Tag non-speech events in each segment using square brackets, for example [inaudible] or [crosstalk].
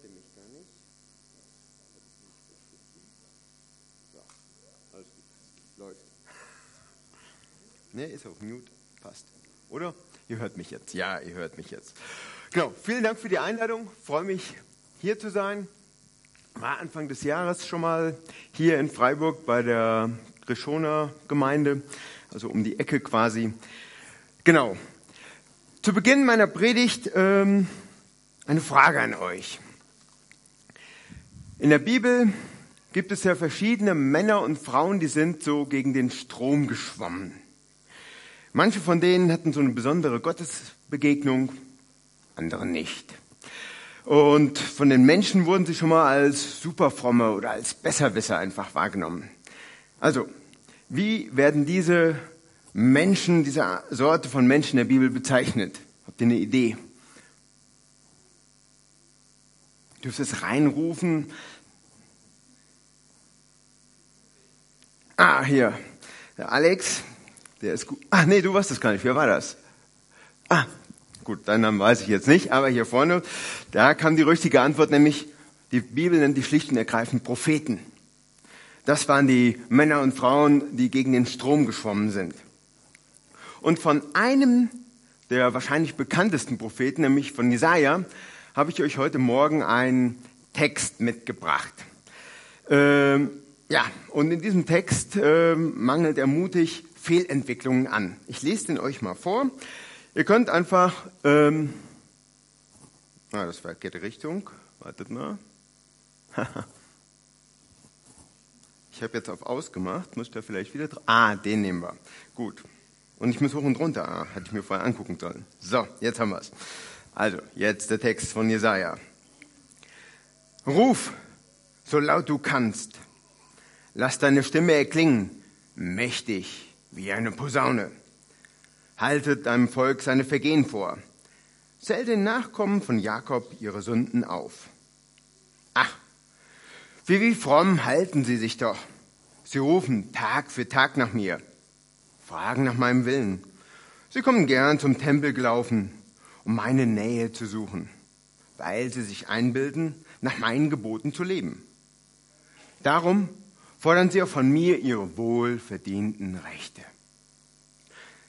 hört ihr mich gar nicht. So, alles gut. Läuft. [laughs] Ne, ist auf Mute. Passt. Oder? Ihr hört mich jetzt. Ja, ihr hört mich jetzt. Genau. Vielen Dank für die Einladung. Freue mich, hier zu sein. War Anfang des Jahres schon mal hier in Freiburg bei der Grischoner Gemeinde, also um die Ecke quasi. Genau. Zu Beginn meiner Predigt ähm, eine Frage an euch. In der Bibel gibt es ja verschiedene Männer und Frauen, die sind so gegen den Strom geschwommen. Manche von denen hatten so eine besondere Gottesbegegnung, andere nicht. Und von den Menschen wurden sie schon mal als superfromme oder als Besserwisser einfach wahrgenommen. Also, wie werden diese Menschen, diese Sorte von Menschen der Bibel bezeichnet? Habt ihr eine Idee? Du dürft es reinrufen. Ah, hier. Der Alex, der ist gut. Ah, nee, du weißt es gar nicht. Wer war das? Ah, gut, deinen Namen weiß ich jetzt nicht, aber hier vorne, da kam die richtige Antwort, nämlich die Bibel nennt die schlicht und ergreifend Propheten. Das waren die Männer und Frauen, die gegen den Strom geschwommen sind. Und von einem der wahrscheinlich bekanntesten Propheten, nämlich von Jesaja, habe ich euch heute Morgen einen Text mitgebracht. Ähm, ja, und in diesem Text ähm, mangelt er mutig Fehlentwicklungen an. Ich lese den euch mal vor. Ihr könnt einfach, ähm, ah, das war die Richtung. Wartet mal. [laughs] ich habe jetzt auf ausgemacht, muss da vielleicht wieder drauf. Ah, den nehmen wir. Gut. Und ich muss hoch und runter. Ah, hatte ich mir vorher angucken sollen. So, jetzt haben wir es. Also, jetzt der Text von Jesaja. Ruf, so laut du kannst. Lass deine Stimme erklingen, mächtig wie eine Posaune. Haltet deinem Volk seine Vergehen vor. Zähl den Nachkommen von Jakob ihre Sünden auf. Ach, wie, wie fromm halten sie sich doch. Sie rufen Tag für Tag nach mir, fragen nach meinem Willen. Sie kommen gern zum Tempel gelaufen, um meine Nähe zu suchen, weil sie sich einbilden, nach meinen Geboten zu leben. Darum fordern sie auch von mir ihre wohlverdienten Rechte.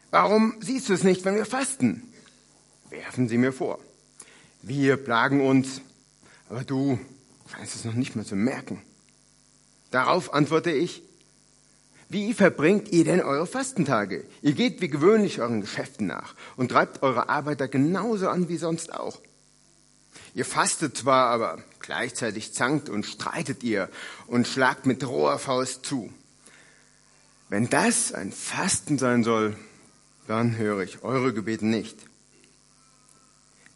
Warum siehst du es nicht, wenn wir fasten? Werfen sie mir vor. Wir plagen uns, aber du scheinst es noch nicht mehr zu merken. Darauf antworte ich, wie verbringt ihr denn eure Fastentage? Ihr geht wie gewöhnlich euren Geschäften nach und treibt eure Arbeiter genauso an wie sonst auch. Ihr fastet zwar, aber gleichzeitig zankt und streitet ihr und schlagt mit roher Faust zu. Wenn das ein Fasten sein soll, dann höre ich eure Gebete nicht.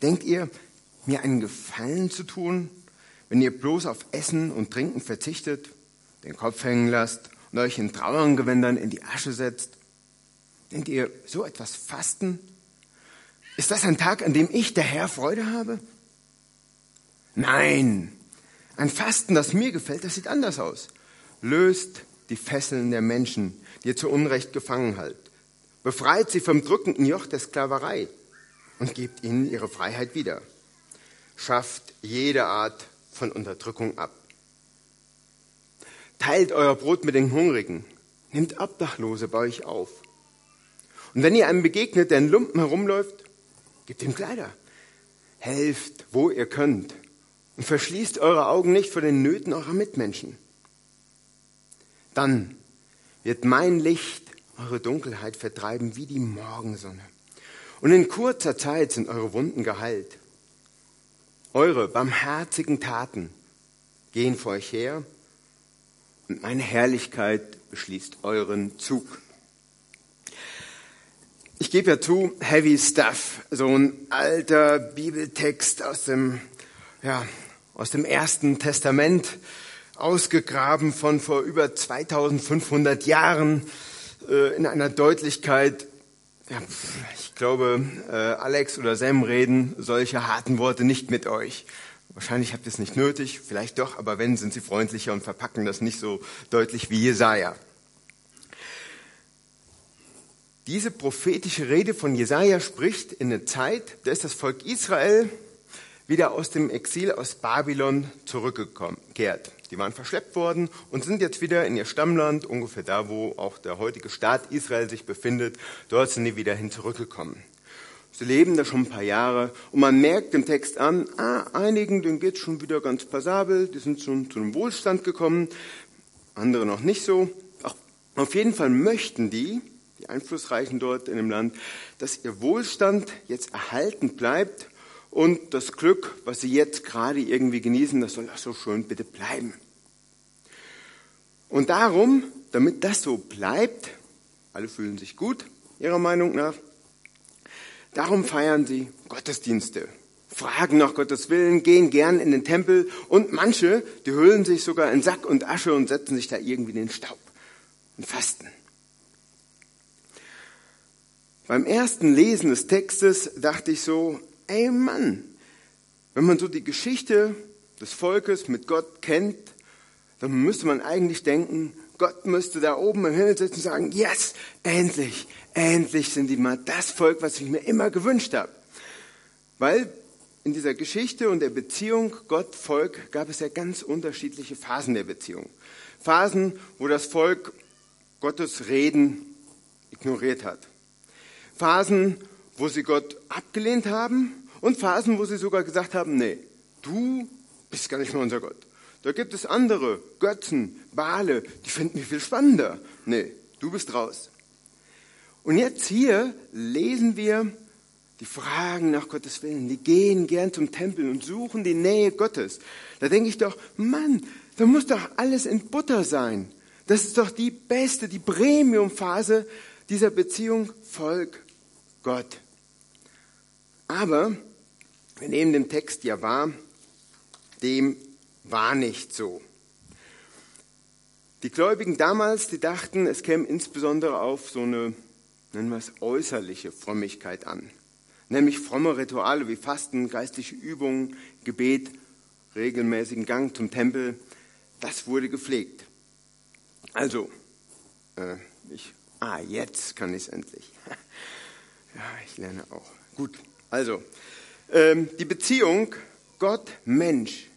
Denkt ihr, mir einen Gefallen zu tun, wenn ihr bloß auf Essen und Trinken verzichtet, den Kopf hängen lasst euch in Trauerngewändern in die Asche setzt? Denkt ihr, so etwas Fasten? Ist das ein Tag, an dem ich, der Herr, Freude habe? Nein, ein Fasten, das mir gefällt, das sieht anders aus. Löst die Fesseln der Menschen, die ihr zu Unrecht gefangen haltet. Befreit sie vom drückenden Joch der Sklaverei und gebt ihnen ihre Freiheit wieder. Schafft jede Art von Unterdrückung ab. Teilt euer Brot mit den Hungrigen. Nehmt Obdachlose bei euch auf. Und wenn ihr einem begegnet, der in Lumpen herumläuft, gebt ihm Kleider. Helft, wo ihr könnt. Und verschließt eure Augen nicht vor den Nöten eurer Mitmenschen. Dann wird mein Licht eure Dunkelheit vertreiben wie die Morgensonne. Und in kurzer Zeit sind eure Wunden geheilt. Eure barmherzigen Taten gehen vor euch her und meine Herrlichkeit beschließt euren Zug. Ich gebe ja zu, heavy stuff, so ein alter Bibeltext aus dem, ja, aus dem ersten Testament, ausgegraben von vor über 2500 Jahren äh, in einer Deutlichkeit, ja, ich glaube, äh, Alex oder Sam reden solche harten Worte nicht mit euch. Wahrscheinlich habt ihr es nicht nötig, vielleicht doch, aber wenn, sind sie freundlicher und verpacken das nicht so deutlich wie Jesaja. Diese prophetische Rede von Jesaja spricht in eine Zeit, da ist das Volk Israel wieder aus dem Exil aus Babylon zurückgekehrt. Die waren verschleppt worden und sind jetzt wieder in ihr Stammland, ungefähr da, wo auch der heutige Staat Israel sich befindet. Dort sind die wieder hin zurückgekommen. Sie leben da schon ein paar Jahre und man merkt im Text an, ah, einigen, denen geht's schon wieder ganz passabel, die sind schon zu einem Wohlstand gekommen, andere noch nicht so. Ach, auf jeden Fall möchten die, die Einflussreichen dort in dem Land, dass ihr Wohlstand jetzt erhalten bleibt und das Glück, was sie jetzt gerade irgendwie genießen, das soll auch so schön bitte bleiben. Und darum, damit das so bleibt, alle fühlen sich gut, ihrer Meinung nach, Darum feiern sie Gottesdienste, fragen nach Gottes Willen, gehen gern in den Tempel und manche, die hüllen sich sogar in Sack und Asche und setzen sich da irgendwie in den Staub und fasten. Beim ersten Lesen des Textes dachte ich so, ey Mann, wenn man so die Geschichte des Volkes mit Gott kennt, dann müsste man eigentlich denken, Gott müsste da oben im Himmel sitzen und sagen, yes, endlich, endlich sind die mal das Volk, was ich mir immer gewünscht habe. Weil in dieser Geschichte und der Beziehung Gott-Volk gab es ja ganz unterschiedliche Phasen der Beziehung. Phasen, wo das Volk Gottes Reden ignoriert hat. Phasen, wo sie Gott abgelehnt haben und Phasen, wo sie sogar gesagt haben, nee, du bist gar nicht mehr unser Gott. Da gibt es andere, Götzen, Bale, die finden wir viel spannender. Nee, du bist raus. Und jetzt hier lesen wir die Fragen nach Gottes Willen. Die gehen gern zum Tempel und suchen die Nähe Gottes. Da denke ich doch, Mann, da muss doch alles in Butter sein. Das ist doch die beste, die Premiumphase dieser Beziehung Volk Gott. Aber wir nehmen den Text ja wahr, dem war nicht so. Die Gläubigen damals, die dachten, es käme insbesondere auf so eine, nennen wir es, äußerliche Frömmigkeit an. Nämlich fromme Rituale wie Fasten, geistliche Übungen, Gebet, regelmäßigen Gang zum Tempel. Das wurde gepflegt. Also, äh, ich, ah, jetzt kann ich es endlich. [laughs] ja, ich lerne auch. Gut, also, ähm, die Beziehung Gott-Mensch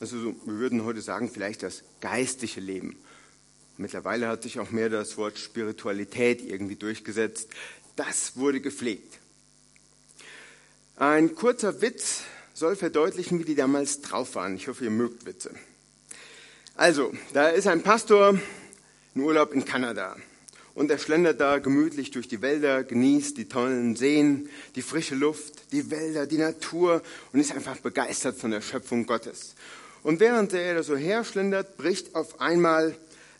also wir würden heute sagen, vielleicht das geistige Leben. Mittlerweile hat sich auch mehr das Wort Spiritualität irgendwie durchgesetzt. Das wurde gepflegt. Ein kurzer Witz soll verdeutlichen, wie die damals drauf waren. Ich hoffe, ihr mögt Witze. Also, da ist ein Pastor in Urlaub in Kanada. Und er schlendert da gemütlich durch die Wälder, genießt die tollen Seen, die frische Luft, die Wälder, die Natur und ist einfach begeistert von der Schöpfung Gottes. Und während er da so herschlendert, bricht auf einmal,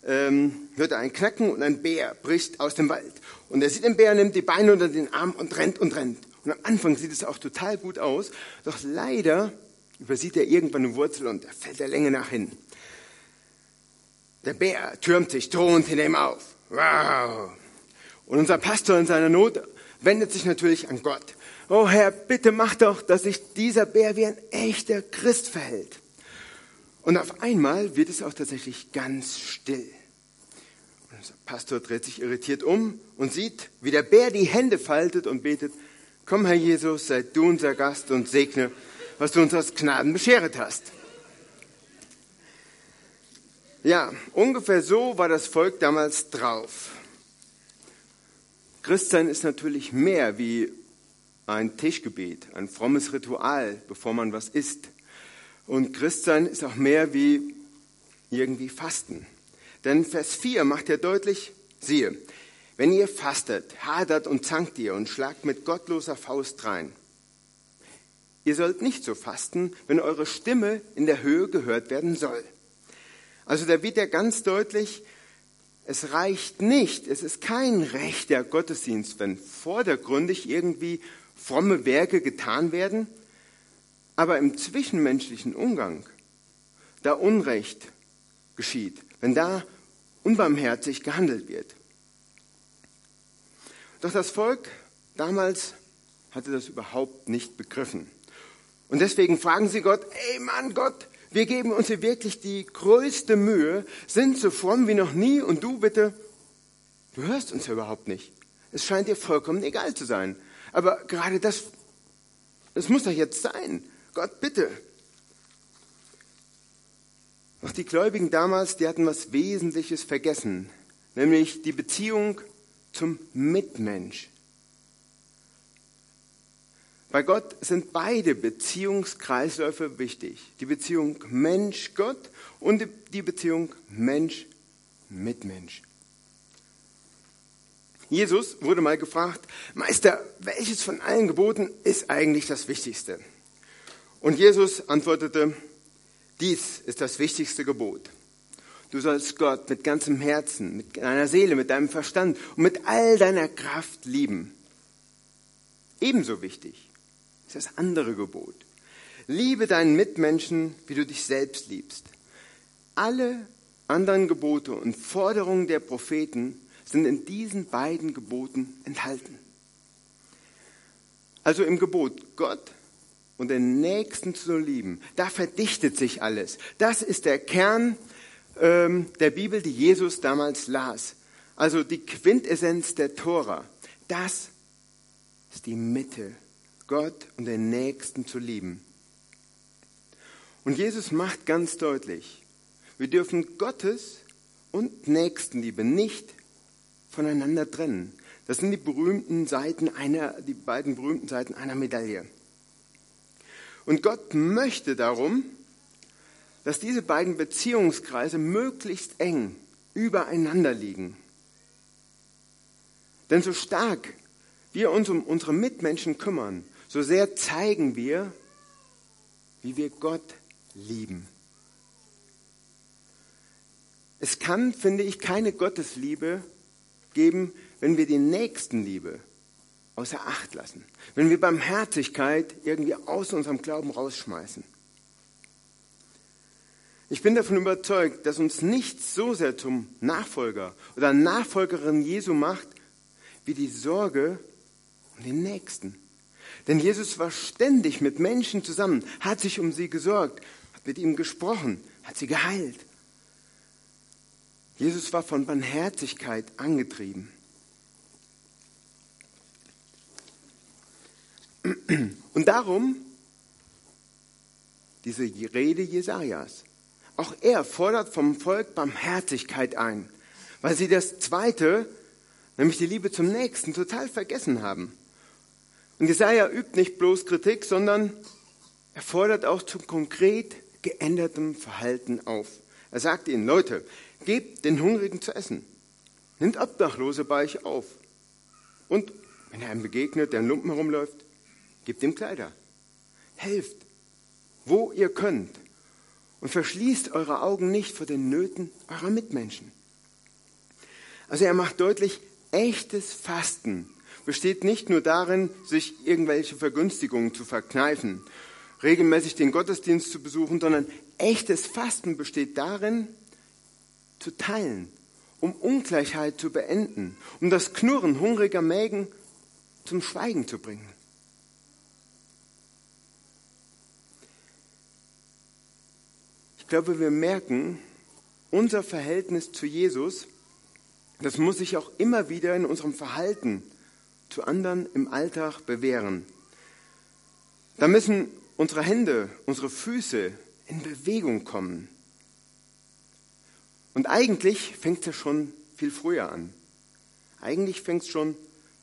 ähm, hört er ein Knacken und ein Bär bricht aus dem Wald. Und er sieht den Bär, nimmt die Beine unter den Arm und rennt und rennt. Und am Anfang sieht es auch total gut aus, doch leider übersieht er irgendwann eine Wurzel und er fällt der Länge nach hin. Der Bär türmt sich drohend hinter ihm auf. Wow! Und unser Pastor in seiner Not wendet sich natürlich an Gott. Oh Herr, bitte mach doch, dass sich dieser Bär wie ein echter Christ verhält. Und auf einmal wird es auch tatsächlich ganz still. Unser Pastor dreht sich irritiert um und sieht, wie der Bär die Hände faltet und betet, komm Herr Jesus, sei du unser Gast und segne, was du uns aus Gnaden bescheret hast. Ja, ungefähr so war das Volk damals drauf. Christsein ist natürlich mehr wie ein Tischgebet, ein frommes Ritual, bevor man was isst. Und Christsein ist auch mehr wie irgendwie Fasten. Denn Vers 4 macht ja deutlich, siehe, wenn ihr fastet, hadert und zankt ihr und schlagt mit gottloser Faust rein. Ihr sollt nicht so fasten, wenn eure Stimme in der Höhe gehört werden soll. Also da wird ja ganz deutlich, es reicht nicht, es ist kein rechter Gottesdienst, wenn vordergründig irgendwie fromme Werke getan werden, aber im zwischenmenschlichen Umgang da Unrecht geschieht, wenn da unbarmherzig gehandelt wird. Doch das Volk damals hatte das überhaupt nicht begriffen. Und deswegen fragen sie Gott, ey Mann Gott, wir geben uns hier wirklich die größte Mühe, sind so fromm wie noch nie und du bitte, du hörst uns ja überhaupt nicht. Es scheint dir vollkommen egal zu sein. Aber gerade das, das muss doch jetzt sein. Gott, bitte. Doch die Gläubigen damals, die hatten was Wesentliches vergessen, nämlich die Beziehung zum Mitmensch. Bei Gott sind beide Beziehungskreisläufe wichtig. Die Beziehung Mensch-Gott und die Beziehung Mensch-Mitmensch. Jesus wurde mal gefragt, Meister, welches von allen Geboten ist eigentlich das Wichtigste? Und Jesus antwortete, dies ist das wichtigste Gebot. Du sollst Gott mit ganzem Herzen, mit deiner Seele, mit deinem Verstand und mit all deiner Kraft lieben. Ebenso wichtig ist das andere Gebot. Liebe deinen Mitmenschen, wie du dich selbst liebst. Alle anderen Gebote und Forderungen der Propheten sind in diesen beiden Geboten enthalten. Also im Gebot Gott und den Nächsten zu lieben, da verdichtet sich alles. Das ist der Kern ähm, der Bibel, die Jesus damals las. Also die Quintessenz der Tora. Das ist die Mitte Gott und den Nächsten zu lieben. Und Jesus macht ganz deutlich, wir dürfen Gottes und Nächstenliebe nicht voneinander trennen. Das sind die berühmten Seiten einer, die beiden berühmten Seiten einer Medaille. Und Gott möchte darum, dass diese beiden Beziehungskreise möglichst eng übereinander liegen. Denn so stark wir uns um unsere Mitmenschen kümmern, so sehr zeigen wir, wie wir Gott lieben. Es kann, finde ich, keine Gottesliebe geben, wenn wir die Nächstenliebe außer Acht lassen, wenn wir Barmherzigkeit irgendwie aus unserem Glauben rausschmeißen. Ich bin davon überzeugt, dass uns nichts so sehr zum Nachfolger oder Nachfolgerin Jesu macht, wie die Sorge um den Nächsten. Denn Jesus war ständig mit Menschen zusammen, hat sich um sie gesorgt, hat mit ihm gesprochen, hat sie geheilt. Jesus war von Barmherzigkeit angetrieben. Und darum diese Rede Jesajas. Auch er fordert vom Volk Barmherzigkeit ein, weil sie das Zweite, nämlich die Liebe zum Nächsten, total vergessen haben. Und Jesaja übt nicht bloß Kritik, sondern er fordert auch zum konkret geändertem Verhalten auf. Er sagt ihnen, Leute, gebt den Hungrigen zu essen. Nimmt Obdachlose bei euch auf. Und wenn er einem begegnet, der in Lumpen herumläuft, gebt ihm Kleider. Helft, wo ihr könnt. Und verschließt eure Augen nicht vor den Nöten eurer Mitmenschen. Also er macht deutlich, echtes Fasten besteht nicht nur darin, sich irgendwelche Vergünstigungen zu verkneifen, regelmäßig den Gottesdienst zu besuchen, sondern echtes Fasten besteht darin, zu teilen, um Ungleichheit zu beenden, um das Knurren hungriger Mägen zum Schweigen zu bringen. Glaube, wir merken, unser Verhältnis zu Jesus, das muss sich auch immer wieder in unserem Verhalten zu anderen im Alltag bewähren. Da müssen unsere Hände, unsere Füße in Bewegung kommen. Und eigentlich fängt es schon viel früher an. Eigentlich fängt es schon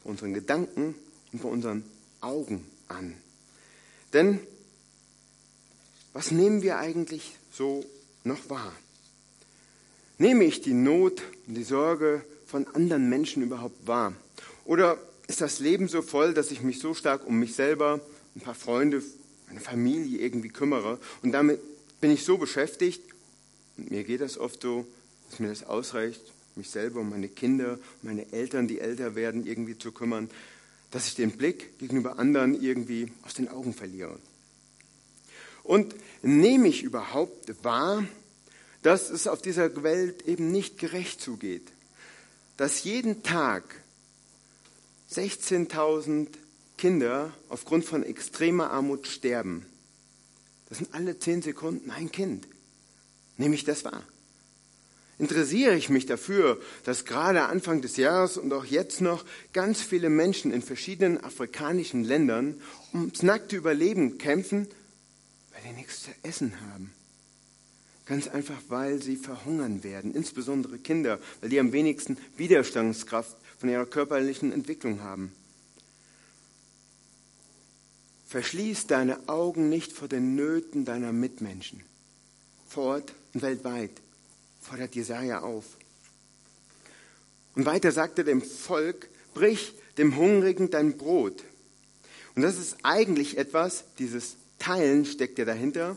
bei unseren Gedanken und bei unseren Augen an. Denn was nehmen wir eigentlich so noch wahr? Nehme ich die Not und die Sorge von anderen Menschen überhaupt wahr? Oder ist das Leben so voll, dass ich mich so stark um mich selber, ein paar Freunde, meine Familie irgendwie kümmere. Und damit bin ich so beschäftigt, und mir geht das oft so, dass mir das ausreicht, mich selber um meine Kinder, meine Eltern, die älter werden, irgendwie zu kümmern, dass ich den Blick gegenüber anderen irgendwie aus den Augen verliere. Und nehme ich überhaupt wahr, dass es auf dieser Welt eben nicht gerecht zugeht, dass jeden Tag 16.000 Kinder aufgrund von extremer Armut sterben. Das sind alle zehn Sekunden ein Kind. Nehme ich das wahr? Interessiere ich mich dafür, dass gerade Anfang des Jahres und auch jetzt noch ganz viele Menschen in verschiedenen afrikanischen Ländern ums nackte Überleben kämpfen, Weil die nichts zu essen haben. Ganz einfach, weil sie verhungern werden, insbesondere Kinder, weil die am wenigsten Widerstandskraft von ihrer körperlichen Entwicklung haben. Verschließ deine Augen nicht vor den Nöten deiner Mitmenschen. Vor Ort und weltweit fordert Jesaja auf. Und weiter sagt er dem Volk, brich dem Hungrigen dein Brot. Und das ist eigentlich etwas, dieses Teilen steckt ja dahinter.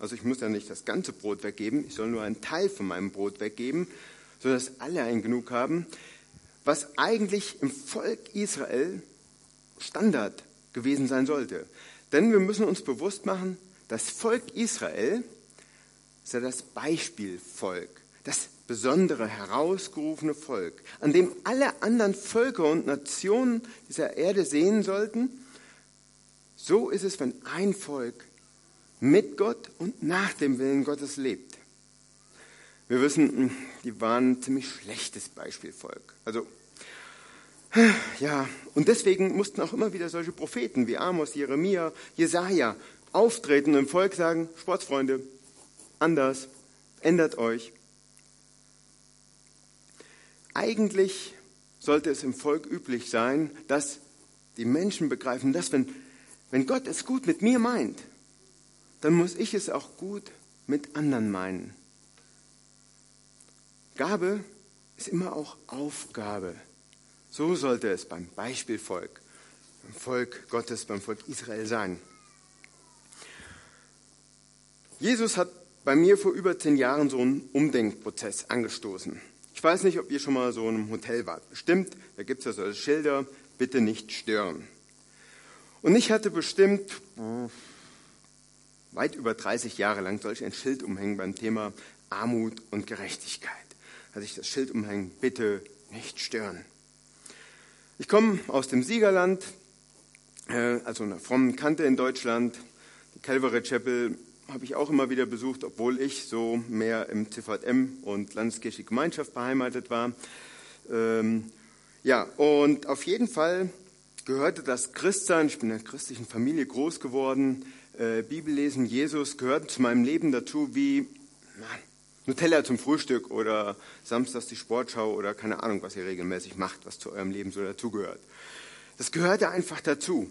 Also ich muss ja nicht das ganze Brot weggeben, ich soll nur einen Teil von meinem Brot weggeben, sodass alle ein genug haben. Was eigentlich im Volk Israel Standard gewesen sein sollte. Denn wir müssen uns bewusst machen, das Volk Israel ist ja das Beispielvolk, das besondere, herausgerufene Volk, an dem alle anderen Völker und Nationen dieser Erde sehen sollten, so ist es, wenn ein Volk mit Gott und nach dem Willen Gottes lebt. Wir wissen, hm, die waren ein ziemlich schlechtes Beispielvolk. Also, ja, und deswegen mussten auch immer wieder solche Propheten wie Amos, Jeremia, Jesaja auftreten und im Volk sagen: Sportsfreunde, anders, ändert euch. Eigentlich sollte es im Volk üblich sein, dass die Menschen begreifen, dass wenn, wenn Gott es gut mit mir meint, dann muss ich es auch gut mit anderen meinen. Gabe ist immer auch Aufgabe. So sollte es beim Beispielvolk, beim Volk Gottes, beim Volk Israel sein. Jesus hat bei mir vor über zehn Jahren so einen Umdenkprozess angestoßen. Ich weiß nicht, ob ihr schon mal so in einem Hotel wart. Bestimmt, da gibt es ja solche Schilder, bitte nicht stören. Und ich hatte bestimmt weit über 30 Jahre lang solch ein Schild umhängen beim Thema Armut und Gerechtigkeit. Hatte ich das Schild umhängen, bitte nicht stören. Ich komme aus dem Siegerland, äh, also einer frommen Kante in Deutschland. Die Calvary Chapel habe ich auch immer wieder besucht, obwohl ich so mehr im CVM und Landeskirche Gemeinschaft beheimatet war. Ähm, ja, und auf jeden Fall gehörte das Christsein, ich bin in einer christlichen Familie groß geworden, äh, Bibellesen, Jesus gehörten zu meinem Leben dazu wie na, Nutella zum Frühstück oder samstags die Sportschau oder keine Ahnung, was ihr regelmäßig macht, was zu eurem Leben so dazugehört. Das gehörte einfach dazu.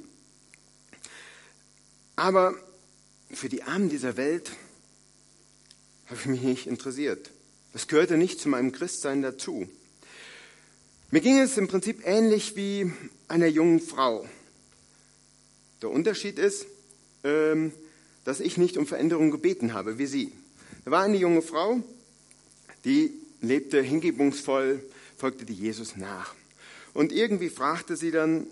Aber für die Armen dieser Welt habe ich mich nicht interessiert. Das gehörte nicht zu meinem Christsein dazu. Mir ging es im Prinzip ähnlich wie einer jungen Frau. Der Unterschied ist, ähm, dass ich nicht um Veränderung gebeten habe wie sie. Da war eine junge Frau, die lebte hingebungsvoll, folgte die Jesus nach. Und irgendwie fragte sie dann,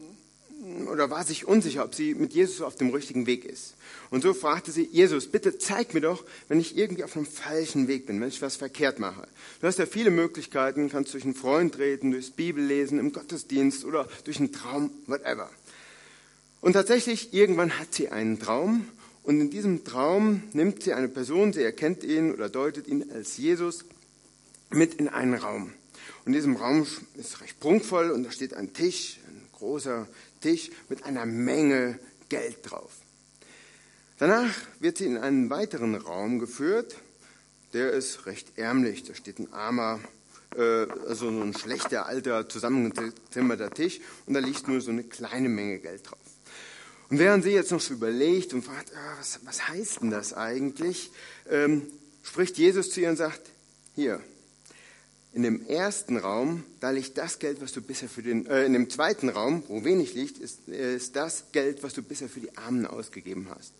oder war sich unsicher, ob sie mit Jesus auf dem richtigen Weg ist. Und so fragte sie, Jesus, bitte zeig mir doch, wenn ich irgendwie auf einem falschen Weg bin, wenn ich was verkehrt mache. Du hast ja viele Möglichkeiten, kannst durch einen Freund reden, durchs Bibellesen, im Gottesdienst oder durch einen Traum, whatever. Und tatsächlich, irgendwann hat sie einen Traum und in diesem Traum nimmt sie eine Person, sie erkennt ihn oder deutet ihn als Jesus mit in einen Raum. Und in diesem Raum ist recht prunkvoll und da steht ein Tisch, ein großer Tisch mit einer Menge Geld drauf. Danach wird sie in einen weiteren Raum geführt, der ist recht ärmlich. Da steht ein armer, äh, also so ein schlechter, alter, zusammengezimmerter Tisch und da liegt nur so eine kleine Menge Geld drauf. Und während sie jetzt noch so überlegt und fragt, ah, was, was heißt denn das eigentlich, ähm, spricht Jesus zu ihr und sagt, hier, in dem ersten Raum, da liegt das Geld, was du bisher für den, äh, in dem zweiten Raum, wo wenig liegt, ist, ist das Geld, was du bisher für die Armen ausgegeben hast.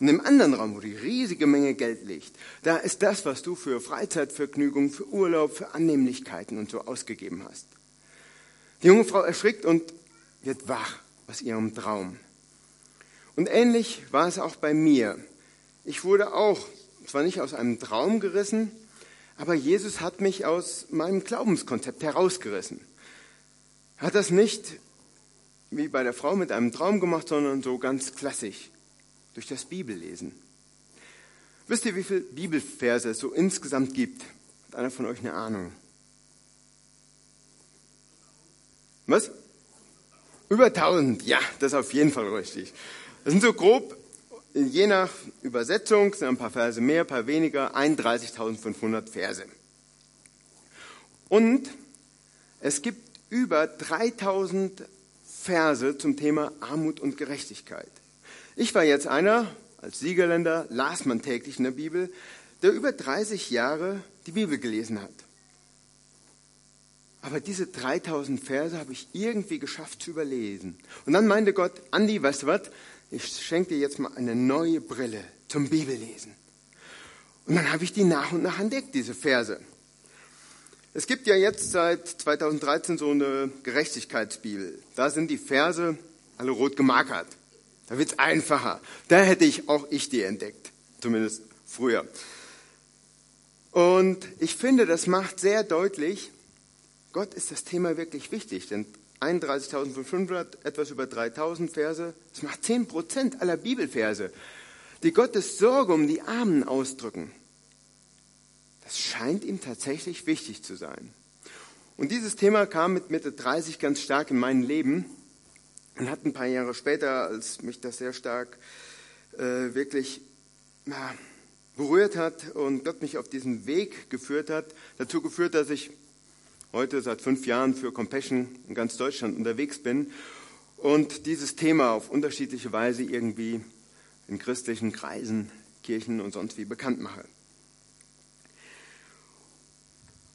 Und im anderen Raum, wo die riesige Menge Geld liegt, da ist das, was du für Freizeitvergnügung, für Urlaub, für Annehmlichkeiten und so ausgegeben hast. Die junge Frau erschrickt und wird wach aus ihrem Traum. Und ähnlich war es auch bei mir. Ich wurde auch, zwar nicht aus einem Traum gerissen, aber Jesus hat mich aus meinem Glaubenskonzept herausgerissen. Hat das nicht wie bei der Frau mit einem Traum gemacht, sondern so ganz klassisch durch das Bibellesen. Wisst ihr, wie viele Bibelverse es so insgesamt gibt? Hat einer von euch eine Ahnung? Was? Über 1000, ja, das ist auf jeden Fall richtig. Das sind so grob je nach Übersetzung sind ein paar Verse mehr, ein paar weniger, 31.500 Verse. Und es gibt über 3000 Verse zum Thema Armut und Gerechtigkeit. Ich war jetzt einer, als Siegerländer las man täglich in der Bibel, der über 30 Jahre die Bibel gelesen hat. Aber diese 3000 Verse habe ich irgendwie geschafft zu überlesen. Und dann meinte Gott, Andi, weißt du was? Ich schenke dir jetzt mal eine neue Brille zum Bibellesen. Und dann habe ich die nach und nach entdeckt, diese Verse. Es gibt ja jetzt seit 2013 so eine Gerechtigkeitsbibel. Da sind die Verse alle rot gemarkert. Da wird es einfacher. Da hätte ich auch ich die entdeckt. Zumindest früher. Und ich finde, das macht sehr deutlich, Gott ist das Thema wirklich wichtig, denn 31.500, etwas über 3.000 Verse, das macht 10 Prozent aller Bibelverse, die Gottes Sorge um die Armen ausdrücken. Das scheint ihm tatsächlich wichtig zu sein. Und dieses Thema kam mit Mitte 30 ganz stark in mein Leben und hat ein paar Jahre später, als mich das sehr stark äh, wirklich ja, berührt hat und Gott mich auf diesen Weg geführt hat, dazu geführt, dass ich heute seit fünf Jahren für Compassion in ganz Deutschland unterwegs bin und dieses Thema auf unterschiedliche Weise irgendwie in christlichen Kreisen, Kirchen und sonst wie bekannt mache.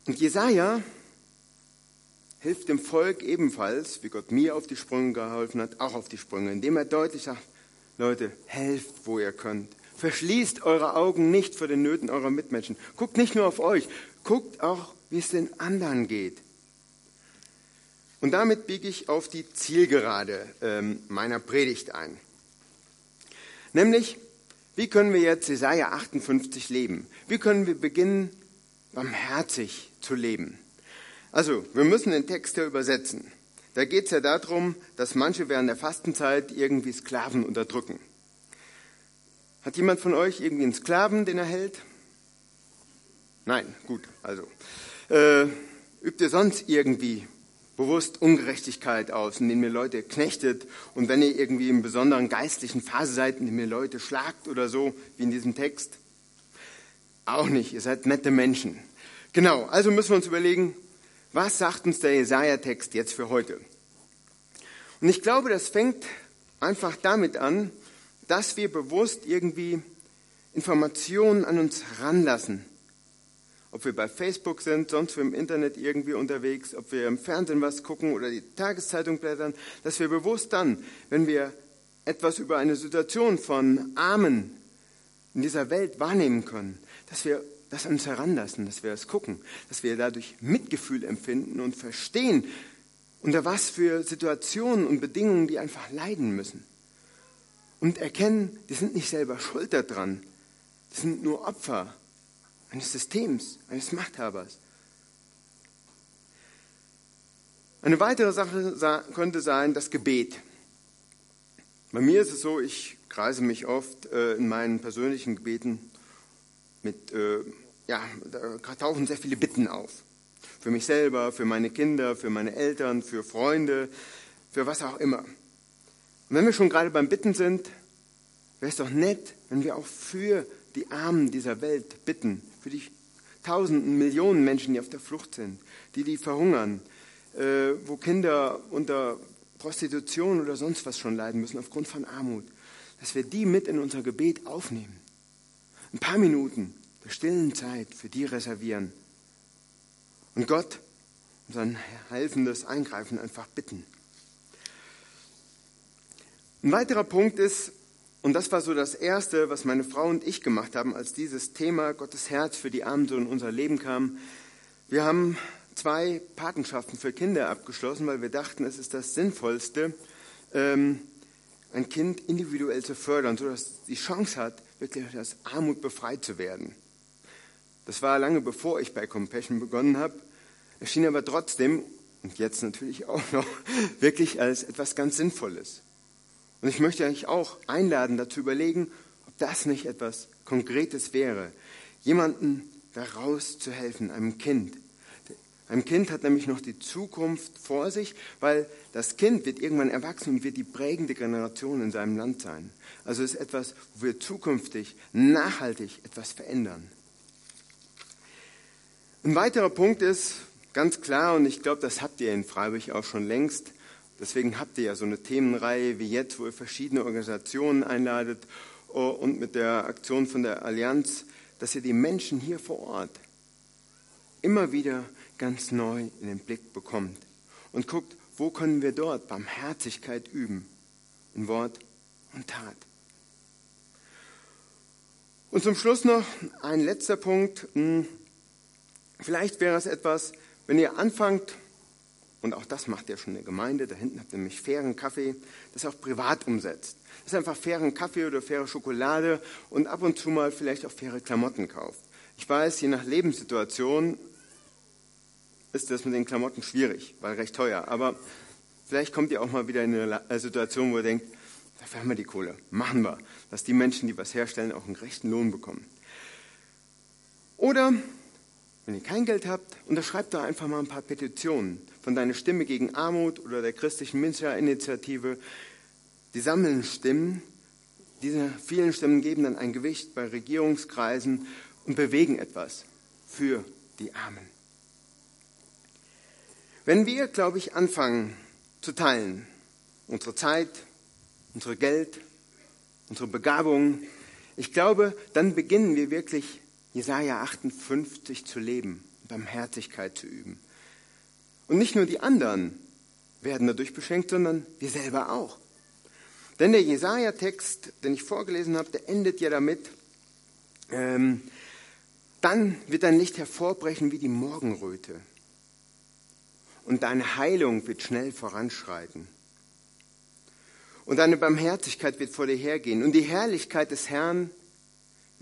Und Jesaja hilft dem Volk ebenfalls, wie Gott mir auf die Sprünge geholfen hat, auch auf die Sprünge, indem er deutlich sagt, Leute, helft, wo ihr könnt. Verschließt eure Augen nicht vor den Nöten eurer Mitmenschen. Guckt nicht nur auf euch, guckt auch, wie es den anderen geht. Und damit biege ich auf die Zielgerade ähm, meiner Predigt ein. Nämlich, wie können wir jetzt Jesaja 58 leben? Wie können wir beginnen, barmherzig zu leben? Also, wir müssen den Text ja übersetzen. Da geht es ja darum, dass manche während der Fastenzeit irgendwie Sklaven unterdrücken. Hat jemand von euch irgendwie einen Sklaven, den er hält? Nein, gut, also. Äh, übt ihr sonst irgendwie bewusst Ungerechtigkeit aus, indem ihr Leute knechtet und wenn ihr irgendwie in besonderen geistlichen Phase seid, indem ihr Leute schlagt oder so, wie in diesem Text? Auch nicht, ihr seid nette Menschen. Genau, also müssen wir uns überlegen, was sagt uns der Jesaja-Text jetzt für heute? Und ich glaube, das fängt einfach damit an, dass wir bewusst irgendwie Informationen an uns ranlassen. Ob wir bei Facebook sind, sonst im Internet irgendwie unterwegs, ob wir im Fernsehen was gucken oder die Tageszeitung blättern, dass wir bewusst dann, wenn wir etwas über eine Situation von Armen in dieser Welt wahrnehmen können, dass wir das an uns heranlassen, dass wir es gucken, dass wir dadurch Mitgefühl empfinden und verstehen, unter was für Situationen und Bedingungen die einfach leiden müssen und erkennen, die sind nicht selber schuld daran. Die sind nur Opfer eines Systems, eines Machthabers. Eine weitere Sache könnte sein das Gebet. Bei mir ist es so, ich kreise mich oft äh, in meinen persönlichen Gebeten mit, äh, ja, da tauchen sehr viele Bitten auf. Für mich selber, für meine Kinder, für meine Eltern, für Freunde, für was auch immer. Und wenn wir schon gerade beim Bitten sind, wäre es doch nett, wenn wir auch für die Armen dieser Welt bitten, für die tausenden, Millionen Menschen, die auf der Flucht sind, die, die verhungern, äh, wo Kinder unter Prostitution oder sonst was schon leiden müssen aufgrund von Armut, dass wir die mit in unser Gebet aufnehmen. Ein paar Minuten der stillen Zeit für die reservieren und Gott um sein helfendes Eingreifen einfach bitten. Ein weiterer Punkt ist, und das war so das Erste, was meine Frau und ich gemacht haben, als dieses Thema Gottes Herz für die Armen so in unser Leben kam. Wir haben zwei Patenschaften für Kinder abgeschlossen, weil wir dachten, es ist das Sinnvollste, ähm, ein Kind individuell zu fördern, sodass es die Chance hat, wirklich aus Armut befreit zu werden. Das war lange bevor ich bei Compassion begonnen habe. Es schien aber trotzdem, und jetzt natürlich auch noch, [laughs] wirklich als etwas ganz Sinnvolles. Und ich möchte euch auch einladen, dazu überlegen, ob das nicht etwas Konkretes wäre, jemanden daraus zu helfen, einem Kind, Ein Kind hat nämlich noch die Zukunft vor sich, weil das Kind wird irgendwann erwachsen und wird die prägende Generation in seinem Land sein. Also ist etwas, wo wir zukünftig nachhaltig etwas verändern. Ein weiterer Punkt ist ganz klar, und ich glaube, das habt ihr in Freiburg auch schon längst, deswegen habt ihr ja so eine Themenreihe wie jetzt, wo ihr verschiedene Organisationen einladet oh, und mit der Aktion von der Allianz, dass ihr die Menschen hier vor Ort immer wieder ganz neu in den Blick bekommt und guckt, wo können wir dort Barmherzigkeit üben, in Wort und Tat. Und zum Schluss noch ein letzter Punkt. Hm, vielleicht wäre es etwas, wenn ihr anfangt, und auch das macht ja schon eine Gemeinde, da hinten habt ihr nämlich fairen Kaffee, das auch privat umsetzt. Das ist einfach fairen Kaffee oder faire Schokolade und ab und zu mal vielleicht auch faire Klamotten kauft. Ich weiß, je nach Lebenssituation ist das mit den Klamotten schwierig, weil recht teuer. Aber vielleicht kommt ihr auch mal wieder in eine äh, Situation, wo ihr denkt, dafür haben wir die Kohle, machen wir, dass die Menschen, die was herstellen, auch einen gerechten Lohn bekommen. Oder, wenn ihr kein Geld habt, unterschreibt doch einfach mal ein paar Petitionen von deiner Stimme gegen Armut oder der christlichen Münchner-Initiative. Die sammeln Stimmen, diese vielen Stimmen geben dann ein Gewicht bei Regierungskreisen und bewegen etwas für die Armen. Wenn wir, glaube ich, anfangen zu teilen, unsere Zeit, unsere Geld, unsere Begabungen, ich glaube, dann beginnen wir wirklich Jesaja 58 zu leben, Barmherzigkeit zu üben. Und nicht nur die anderen werden dadurch beschenkt, sondern wir selber auch. Denn der Jesaja-Text, den ich vorgelesen habe, der endet ja damit, ähm, dann wird dein Licht hervorbrechen wie die Morgenröte und deine Heilung wird schnell voranschreiten. Und deine Barmherzigkeit wird vor dir hergehen und die Herrlichkeit des Herrn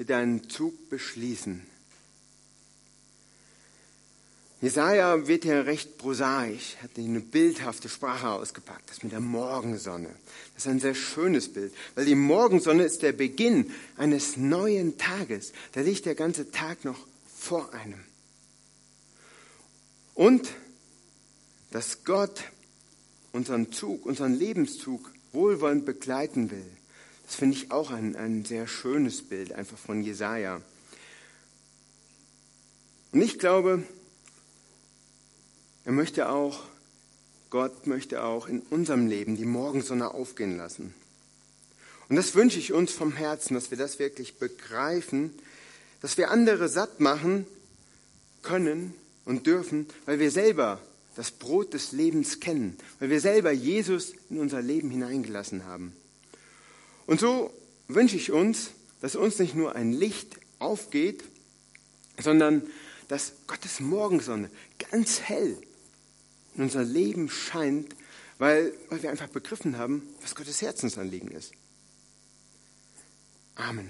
wird deinen Zug beschließen. Jesaja wird hier recht prosaisch, hat eine bildhafte Sprache ausgepackt, das mit der Morgensonne. Das ist ein sehr schönes Bild, weil die Morgensonne ist der Beginn eines neuen Tages. Da liegt der ganze Tag noch vor einem. Und dass Gott unseren Zug, unseren Lebenszug wohlwollend begleiten will. Das finde ich auch ein, ein sehr schönes Bild einfach von Jesaja. Und ich glaube, er möchte auch, Gott möchte auch in unserem Leben die Morgensonne aufgehen lassen. Und das wünsche ich uns vom Herzen, dass wir das wirklich begreifen, dass wir andere satt machen können und dürfen, weil wir selber das Brot des Lebens kennen, weil wir selber Jesus in unser Leben hineingelassen haben. Und so wünsche ich uns, dass uns nicht nur ein Licht aufgeht, sondern dass Gottes Morgensonne ganz hell in unser Leben scheint, weil, weil wir einfach begriffen haben, was Gottes Herzensanliegen ist. Amen.